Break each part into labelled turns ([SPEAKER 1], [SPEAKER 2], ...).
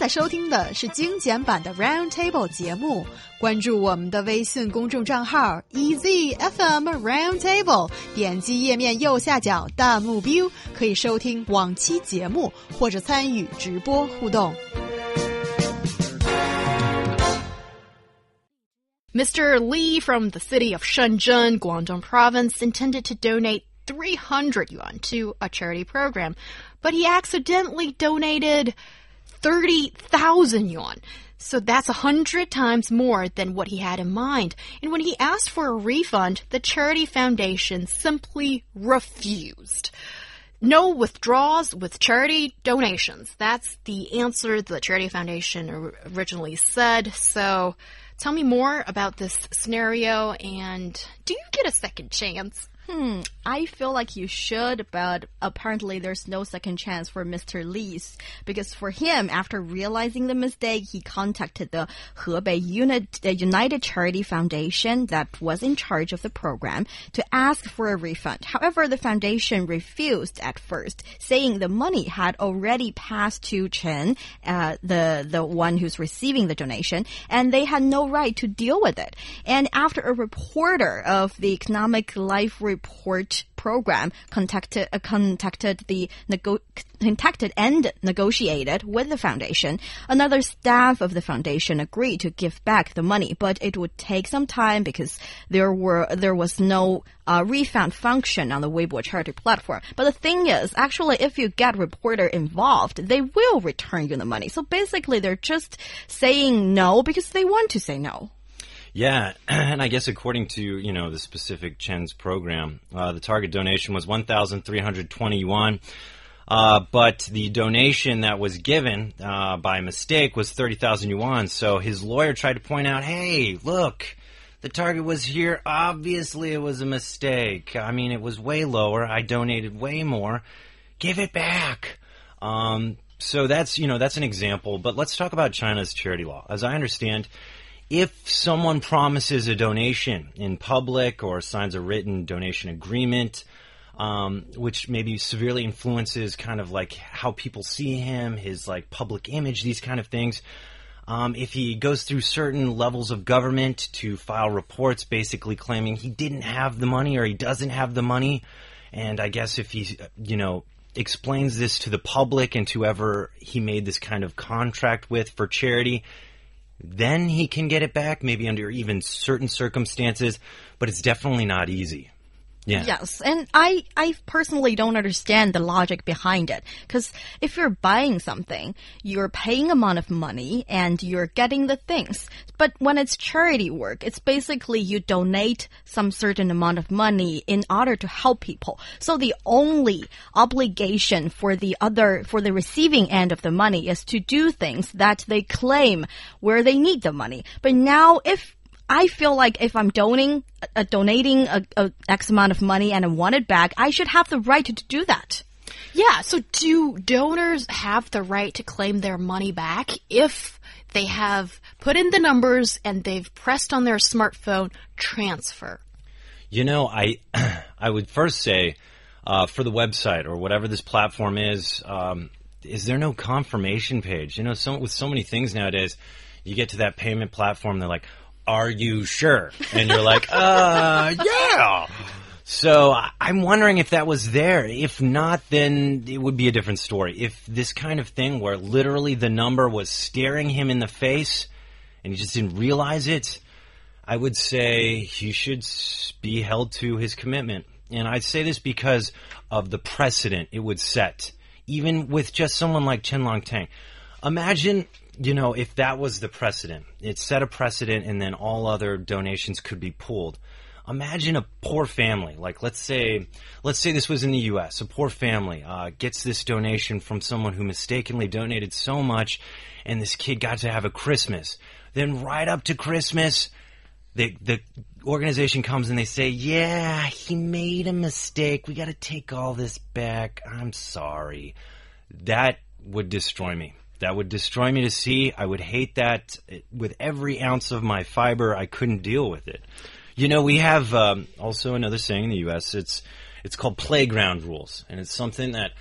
[SPEAKER 1] 在收听的是精简版的 Round Table 节目。关注我们的微信公众账号 EZFM Round Table，点击页面右下角弹幕 view，可以收听往期节目或者参与直播互动。
[SPEAKER 2] Mr. Li from the city of Shenzhen, Guangdong province, intended to donate 300 yuan to a charity program, but he accidentally donated 30,000 yuan. So that's a hundred times more than what he had in mind. And when he asked for a refund, the charity foundation simply refused. No withdrawals with charity donations. That's the answer the charity foundation originally said. So tell me more about this scenario and do you get a second chance?
[SPEAKER 3] Hmm, I feel like you should, but apparently there's no second chance for Mr. Li because for him, after realizing the mistake, he contacted the Hebei Unit, the United Charity Foundation that was in charge of the program to ask for a refund. However, the foundation refused at first, saying the money had already passed to Chen, uh, the the one who's receiving the donation, and they had no right to deal with it. And after a reporter of the Economic Life Report report program contacted uh, contacted the nego contacted and negotiated with the foundation. Another staff of the foundation agreed to give back the money, but it would take some time because there were there was no uh, refund function on the Weibo charity platform. But the thing is, actually, if you get reporter involved, they will return you the money. So basically, they're just saying no because they want to say no.
[SPEAKER 4] Yeah, and I guess according to you know the specific Chen's program, uh, the target donation was 1,320 yuan. Uh, but the donation that was given uh, by mistake was 30,000 yuan. So his lawyer tried to point out, hey, look, the target was here. Obviously, it was a mistake. I mean, it was way lower. I donated way more. Give it back. Um, so that's you know that's an example. But let's talk about China's charity law. As I understand, if someone promises a donation in public or signs a written donation agreement, um, which maybe severely influences kind of like how people see him, his like public image, these kind of things. Um, if he goes through certain levels of government to file reports basically claiming he didn't have the money or he doesn't have the money, and I guess if he, you know, explains this to the public and to whoever he made this kind of contract with for charity, then he can get it back, maybe under even certain circumstances, but it's definitely not easy. Yeah.
[SPEAKER 3] Yes, and I I personally don't understand the logic behind it because if you're buying something, you're paying amount of money and you're getting the things. But when it's charity work, it's basically you donate some certain amount of money in order to help people. So the only obligation for the other for the receiving end of the money is to do things that they claim where they need the money. But now if I feel like if I'm donating, uh, donating a, a X amount of money and I want it back, I should have the right to do that.
[SPEAKER 2] Yeah. So do donors have the right to claim their money back if they have put in the numbers and they've pressed on their smartphone transfer?
[SPEAKER 4] You know, I I would first say uh, for the website or whatever this platform is, um, is there no confirmation page? You know, so, with so many things nowadays, you get to that payment platform, they're like, are you sure? And you're like, uh, yeah. So I'm wondering if that was there. If not, then it would be a different story. If this kind of thing where literally the number was staring him in the face and he just didn't realize it, I would say he should be held to his commitment. And I say this because of the precedent it would set, even with just someone like Chen Long Tang. Imagine you know, if that was the precedent, it set a precedent and then all other donations could be pulled. Imagine a poor family, like let's say, let's say this was in the U.S. A poor family uh, gets this donation from someone who mistakenly donated so much, and this kid got to have a Christmas. Then right up to Christmas, the the organization comes and they say, "Yeah, he made a mistake. We got to take all this back. I'm sorry." That would destroy me that would destroy me to see. I would hate that with every ounce of my fiber. I couldn't deal with it. You know, we have um, also another saying in the U.S. It's it's called playground rules, and it's something that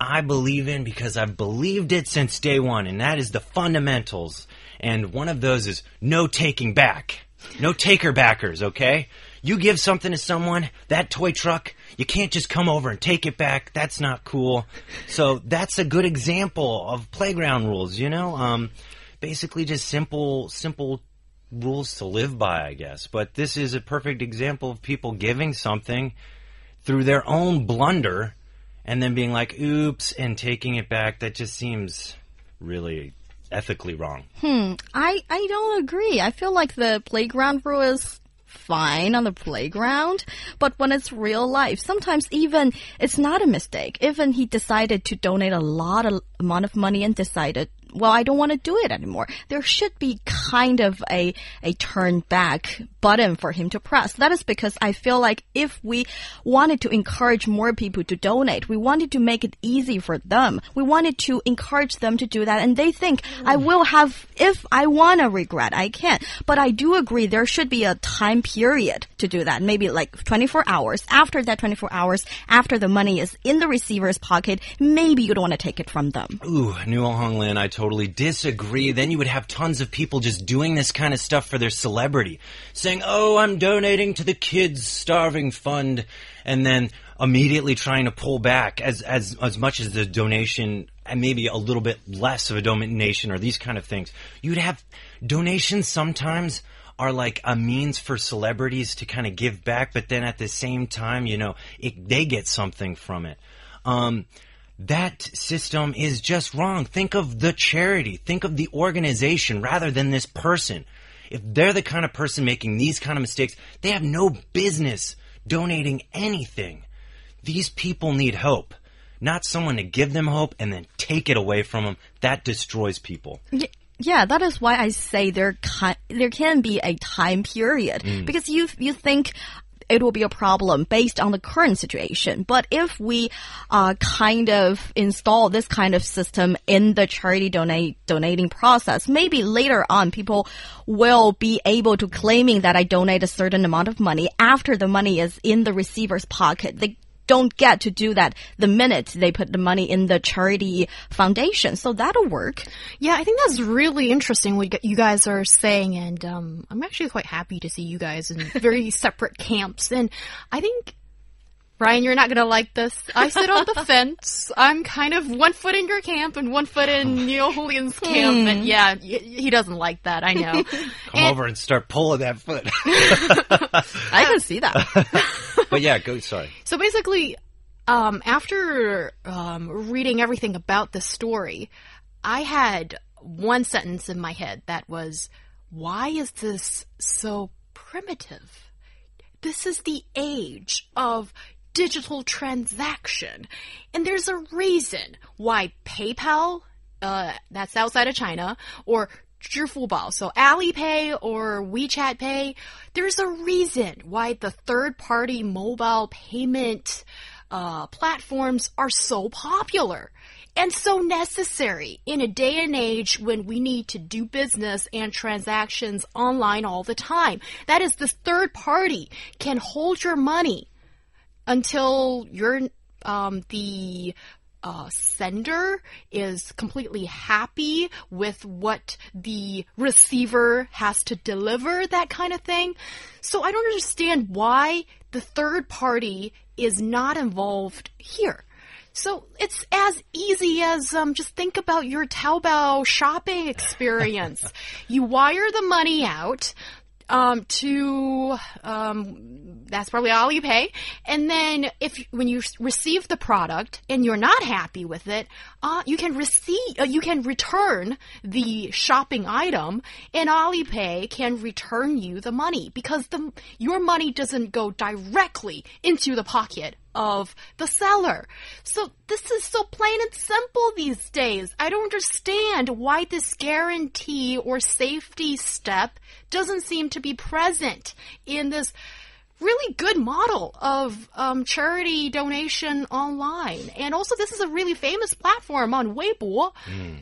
[SPEAKER 4] I believe in because I've believed it since day one, and that is the fundamentals. And one of those is no taking back. No taker backers, okay? You give something to someone, that toy truck, you can't just come over and take it back. That's not cool. So that's a good example of playground rules, you know? Um, basically just simple, simple rules to live by, I guess. But this is a perfect example of people giving something through their own blunder and then being like, oops, and taking it back. That just seems really ethically wrong.
[SPEAKER 3] Hmm. I, I don't agree. I feel like the playground rule is fine on the playground, but when it's real life, sometimes even it's not a mistake. Even he decided to donate a lot of amount of money and decided well, I don't want to do it anymore. There should be kind of a, a turn back button for him to press. That is because I feel like if we wanted to encourage more people to donate, we wanted to make it easy for them. We wanted to encourage them to do that. And they think, I mm. will have, if I want to regret, I can. But I do agree there should be a time period to do that. Maybe like 24 hours. After that 24 hours, after the money is in the receiver's pocket, maybe you don't want to take it from them.
[SPEAKER 4] Ooh, Niu Honglin, I totally disagree. Then you would have tons of people just doing this kind of stuff for their celebrity, saying, "Oh, I'm donating to the kids starving fund," and then immediately trying to pull back as as as much as the donation and maybe a little bit less of a donation or these kind of things. You'd have donations sometimes are like a means for celebrities to kind of give back, but then at the same time, you know, it, they get something from it. Um, that system is just wrong. Think of the charity. Think of the organization rather than this person. If they're the kind of person making these kind of mistakes, they have no business donating anything. These people need hope, not someone to give them hope and then take it away from them. That destroys people.
[SPEAKER 3] Yeah, that is why I say there can, there can be a time period mm. because you you think it will be a problem based on the current situation. But if we uh, kind of install this kind of system in the charity donate donating process, maybe later on people will be able to claiming that I donate a certain amount of money after the money is in the receiver's pocket. They don't get to do that the minute they put the money in the charity foundation. So that'll work.
[SPEAKER 2] Yeah, I think that's really interesting what you guys are saying, and um, I'm actually quite happy to see you guys in very separate camps. And I think, Ryan, you're not gonna like this. I sit on the fence. I'm kind of one foot in your camp and one foot in Neil Julian's camp, and yeah, he doesn't like that. I know.
[SPEAKER 4] Come
[SPEAKER 2] And-
[SPEAKER 4] over and start pulling that foot.
[SPEAKER 3] I can see that.
[SPEAKER 4] But yeah, go. Sorry.
[SPEAKER 2] So basically, um, after um, reading everything about the story, I had one sentence in my head that was, Why is this so primitive? This is the age of digital transaction. And there's a reason why PayPal, uh, that's outside of China, or Zhifubao, so Alipay or WeChat Pay, there's a reason why the third-party mobile payment uh, platforms are so popular and so necessary in a day and age when we need to do business and transactions online all the time. That is, the third party can hold your money until you're um, the uh, sender is completely happy with what the receiver has to deliver, that kind of thing. So I don't understand why the third party is not involved here. So it's as easy as um, just think about your Taobao shopping experience. you wire the money out um, to um, that's probably Alipay, and then if when you receive the product and you're not happy with it, uh, you can receive uh, you can return the shopping item, and Alipay can return you the money because the your money doesn't go directly into the pocket of the seller. So this is so plain and simple these days. I don't understand why this guarantee or safety step doesn't seem to be present in this really good model of um, charity donation online. And also, this is a really famous platform on Weibo.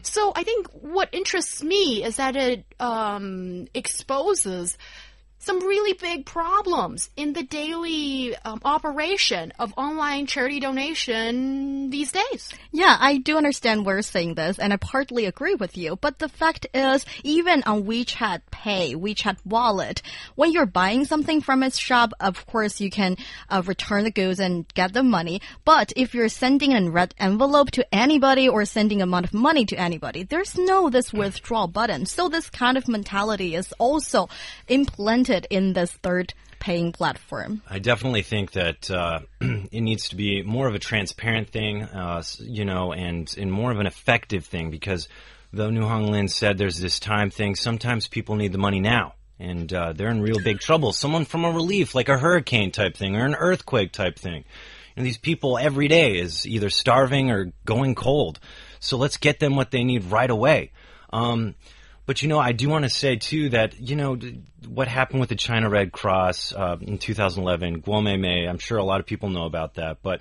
[SPEAKER 2] So I think what interests me is that it um, exposes some really big problems in the daily um, operation of online charity donation these days.
[SPEAKER 3] Yeah, I do understand we're saying this, and I partly agree with you. But the fact is, even on WeChat Pay, WeChat Wallet, when you're buying something from its shop, of course you can uh, return the goods and get the money. But if you're sending a red envelope to anybody or sending amount of money to anybody, there's no this withdrawal button. So this kind of mentality is also implemented in this third paying platform.
[SPEAKER 4] I definitely think that uh, it needs to be more of a transparent thing, uh, you know, and, and more of an effective thing because though Niu Honglin said there's this time thing, sometimes people need the money now. And uh, they're in real big trouble. Someone from a relief, like a hurricane type thing or an earthquake type thing. And these people every day is either starving or going cold. So let's get them what they need right away. Um, but you know, I do want to say too that you know what happened with the China Red Cross uh, in 2011, Guo Meimei, I'm sure a lot of people know about that, but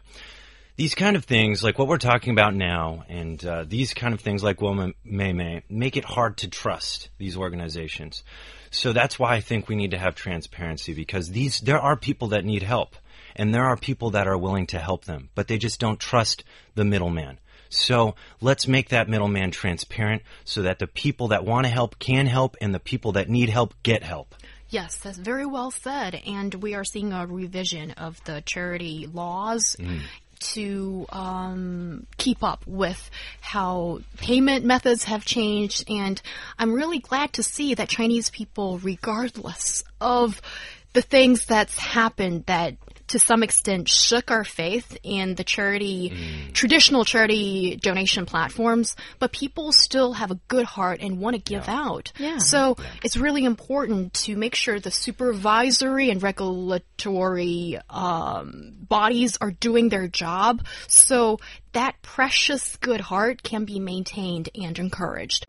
[SPEAKER 4] these kind of things, like what we're talking about now, and uh, these kind of things like Guo Meimei, make it hard to trust these organizations. So that's why I think we need to have transparency because these there are people that need help, and there are people that are willing to help them, but they just don't trust the middleman. So let's make that middleman transparent so that the people that want to help can help and the people that need help get help.
[SPEAKER 2] Yes, that's very well said. And we are seeing a revision of the charity laws. Mm. To um, keep up with how payment methods have changed, and I'm really glad to see that Chinese people, regardless of the things that's happened that to some extent shook our faith in the charity, mm. traditional charity donation platforms, but people still have a good heart and want to give
[SPEAKER 3] yeah.
[SPEAKER 2] out.
[SPEAKER 3] Yeah.
[SPEAKER 2] So yeah. it's really important to make sure the supervisory and regulatory um, bodies are doing their job so that precious good heart can be maintained and encouraged.